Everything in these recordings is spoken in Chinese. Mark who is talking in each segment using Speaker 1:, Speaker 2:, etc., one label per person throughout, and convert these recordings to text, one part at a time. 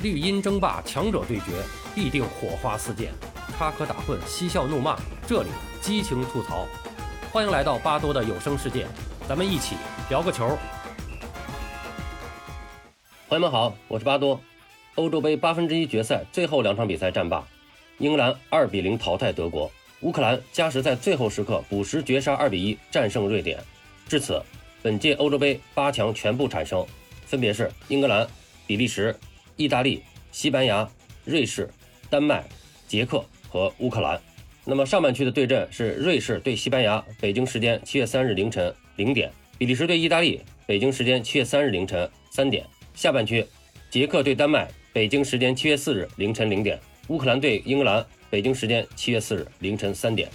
Speaker 1: 绿茵争霸，强者对决，必定火花四溅，插科打诨，嬉笑怒骂，这里激情吐槽。欢迎来到巴多的有声世界，咱们一起聊个球。朋友们好，我是巴多。欧洲杯八分之一决赛最后两场比赛战罢，英格兰二比零淘汰德国，乌克兰加时在最后时刻补时绝杀二比一战胜瑞典。至此，本届欧洲杯八强全部产生，分别是英格兰、比利时、意大利、西班牙、瑞士、丹麦、捷克和乌克兰。那么上半区的对阵是瑞士对西班牙，北京时间七月三日凌晨零点；比利时对意大利，北京时间七月三日凌晨三点。下半区，捷克对丹麦。北京时间七月四日凌晨零点，乌克兰对英格兰，北京时间七月四日凌晨三点。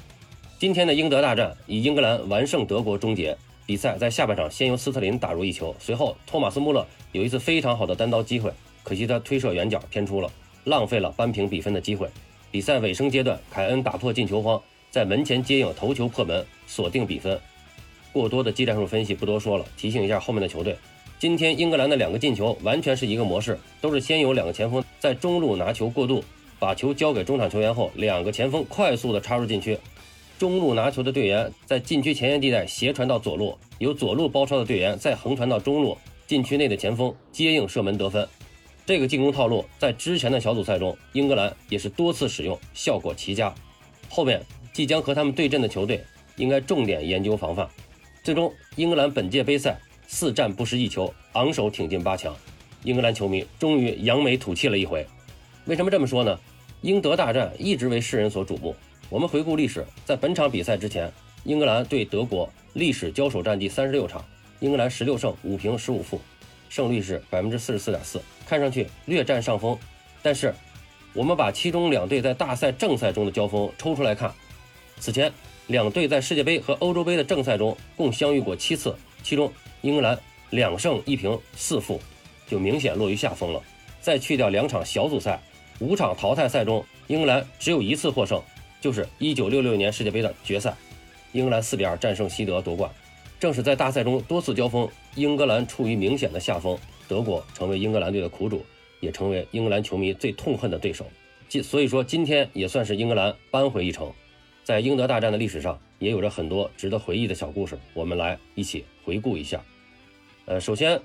Speaker 1: 今天的英德大战以英格兰完胜德国终结。比赛在下半场先由斯特林打入一球，随后托马斯穆勒有一次非常好的单刀机会，可惜他推射远角偏出了，浪费了扳平比分的机会。比赛尾声阶段，凯恩打破进球荒，在门前接应头球破门，锁定比分。过多的技战术分析不多说了，提醒一下后面的球队。今天英格兰的两个进球完全是一个模式，都是先有两个前锋在中路拿球过渡，把球交给中场球员后，两个前锋快速的插入禁区，中路拿球的队员在禁区前沿地带斜传到左路，由左路包抄的队员再横传到中路，禁区内的前锋接应射门得分。这个进攻套路在之前的小组赛中，英格兰也是多次使用，效果奇佳。后面即将和他们对阵的球队应该重点研究防范。最终，英格兰本届杯赛。四战不失一球，昂首挺进八强。英格兰球迷终于扬眉吐气了一回。为什么这么说呢？英德大战一直为世人所瞩目。我们回顾历史，在本场比赛之前，英格兰对德国历史交手战绩三十六场，英格兰十六胜五平十五负，胜率是百分之四十四点四，看上去略占上风。但是，我们把其中两队在大赛正赛中的交锋抽出来看，此前两队在世界杯和欧洲杯的正赛中共相遇过七次，其中。英格兰两胜一平四负，就明显落于下风了。再去掉两场小组赛，五场淘汰赛中，英格兰只有一次获胜，就是1966年世界杯的决赛，英格兰4比2战胜西德夺冠。正是在大赛中多次交锋，英格兰处于明显的下风，德国成为英格兰队的苦主，也成为英格兰球迷最痛恨的对手。今所以说，今天也算是英格兰扳回一城。在英德大战的历史上，也有着很多值得回忆的小故事，我们来一起回顾一下。呃，首先，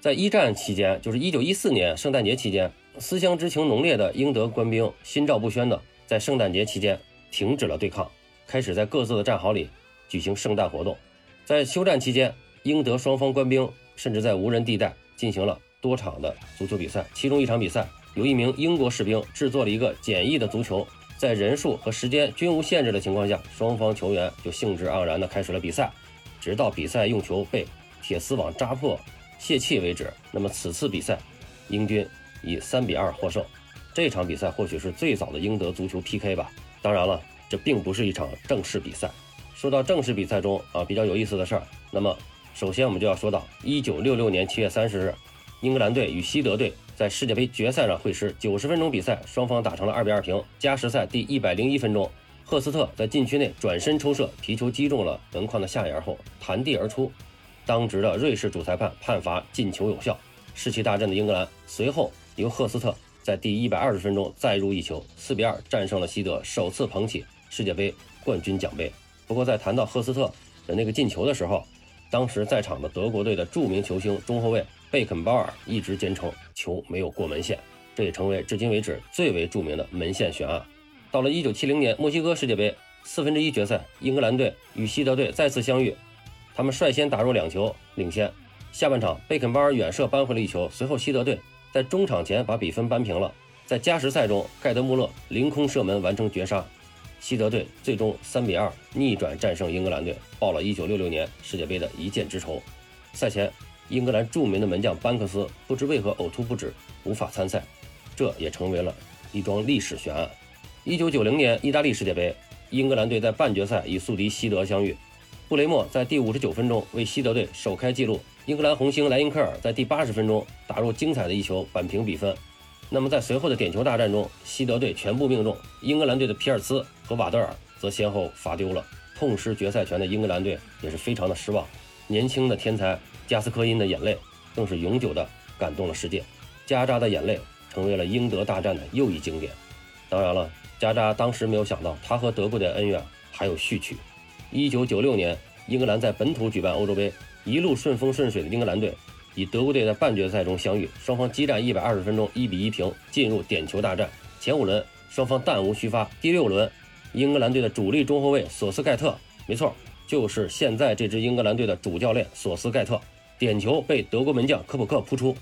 Speaker 1: 在一战期间，就是一九一四年圣诞节期间，思乡之情浓烈的英德官兵心照不宣的在圣诞节期间停止了对抗，开始在各自的战壕里举行圣诞活动。在休战期间，英德双方官兵甚至在无人地带进行了多场的足球比赛。其中一场比赛，有一名英国士兵制作了一个简易的足球，在人数和时间均无限制的情况下，双方球员就兴致盎然地开始了比赛，直到比赛用球被。铁丝网扎破泄气为止。那么此次比赛，英军以三比二获胜。这场比赛或许是最早的英德足球 PK 吧。当然了，这并不是一场正式比赛。说到正式比赛中啊，比较有意思的事儿。那么首先我们就要说到一九六六年七月三十日，英格兰队与西德队在世界杯决赛上会师。九十分钟比赛，双方打成了二比二平。加时赛第一百零一分钟，赫斯特在禁区内转身抽射，皮球击中了门框的下沿后弹地而出。当值的瑞士主裁判判罚进球有效，士气大振的英格兰随后由赫斯特在第一百二十分钟再入一球，四比二战胜了西德，首次捧起世界杯冠军奖杯。不过在谈到赫斯特的那个进球的时候，当时在场的德国队的著名球星中后卫贝肯鲍尔一直坚称球没有过门线，这也成为至今为止最为著名的门线悬案。到了一九七零年墨西哥世界杯四分之一决赛，英格兰队与西德队再次相遇。他们率先打入两球领先，下半场贝肯鲍尔远射扳回了一球，随后西德队在中场前把比分扳平了。在加时赛中，盖德穆勒凌空射门完成绝杀，西德队最终三比二逆转战胜英格兰队，报了1966年世界杯的一箭之仇。赛前，英格兰著名的门将班克斯不知为何呕吐不止，无法参赛，这也成为了一桩历史悬案。1990年意大利世界杯，英格兰队在半决赛与宿敌西德相遇。布雷默在第五十九分钟为西德队首开纪录，英格兰红星莱因克尔在第八十分钟打入精彩的一球扳平比分。那么在随后的点球大战中，西德队全部命中，英格兰队的皮尔斯和瓦德尔则先后罚丢了，痛失决赛权的英格兰队也是非常的失望。年轻的天才加斯科因的眼泪更是永久的感动了世界。加扎的眼泪成为了英德大战的又一经典。当然了，加扎当时没有想到，他和德国的恩怨还有续曲。一九九六年，英格兰在本土举办欧洲杯，一路顺风顺水的英格兰队与德国队在半决赛中相遇，双方激战一百二十分钟，一比一平，进入点球大战。前五轮双方弹无虚发，第六轮，英格兰队的主力中后卫索斯盖特，没错，就是现在这支英格兰队的主教练索斯盖特，点球被德国门将科普克扑出，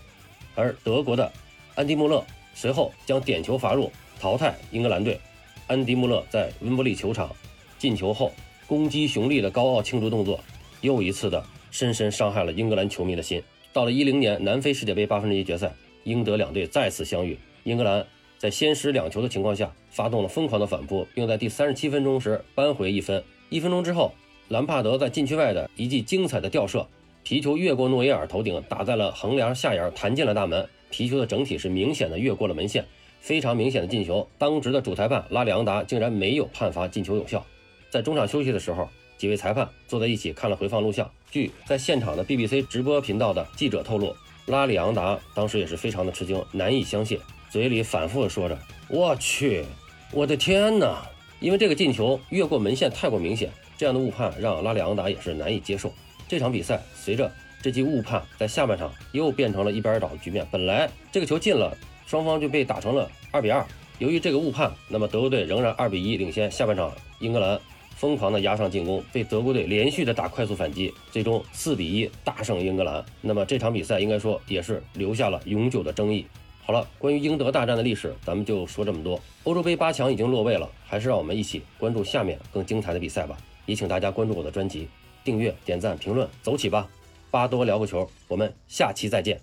Speaker 1: 而德国的安迪穆勒随后将点球罚入。淘汰英格兰队，安迪·穆勒在温布利球场进球后，攻击雄力的高傲庆祝动作，又一次的深深伤害了英格兰球迷的心。到了一零年南非世界杯八分之一决赛，英德两队再次相遇，英格兰在先失两球的情况下，发动了疯狂的反扑，并在第三十七分钟时扳回一分。一分钟之后，兰帕德在禁区外的一记精彩的吊射，皮球越过诺伊尔头顶，打在了横梁下沿，弹进了大门。皮球的整体是明显的越过了门线。非常明显的进球，当值的主裁判拉里昂达竟然没有判罚进球有效。在中场休息的时候，几位裁判坐在一起看了回放录像。据在现场的 BBC 直播频道的记者透露，拉里昂达当时也是非常的吃惊，难以相信，嘴里反复说着：“我去，我的天哪！”因为这个进球越过门线太过明显，这样的误判让拉里昂达也是难以接受。这场比赛随着这记误判，在下半场又变成了一边倒的局面。本来这个球进了。双方就被打成了二比二。由于这个误判，那么德国队仍然二比一领先。下半场，英格兰疯狂的压上进攻，被德国队连续的打快速反击，最终四比一大胜英格兰。那么这场比赛应该说也是留下了永久的争议。好了，关于英德大战的历史，咱们就说这么多。欧洲杯八强已经落位了，还是让我们一起关注下面更精彩的比赛吧。也请大家关注我的专辑，订阅、点赞、评论，走起吧！巴多聊个球，我们下期再见。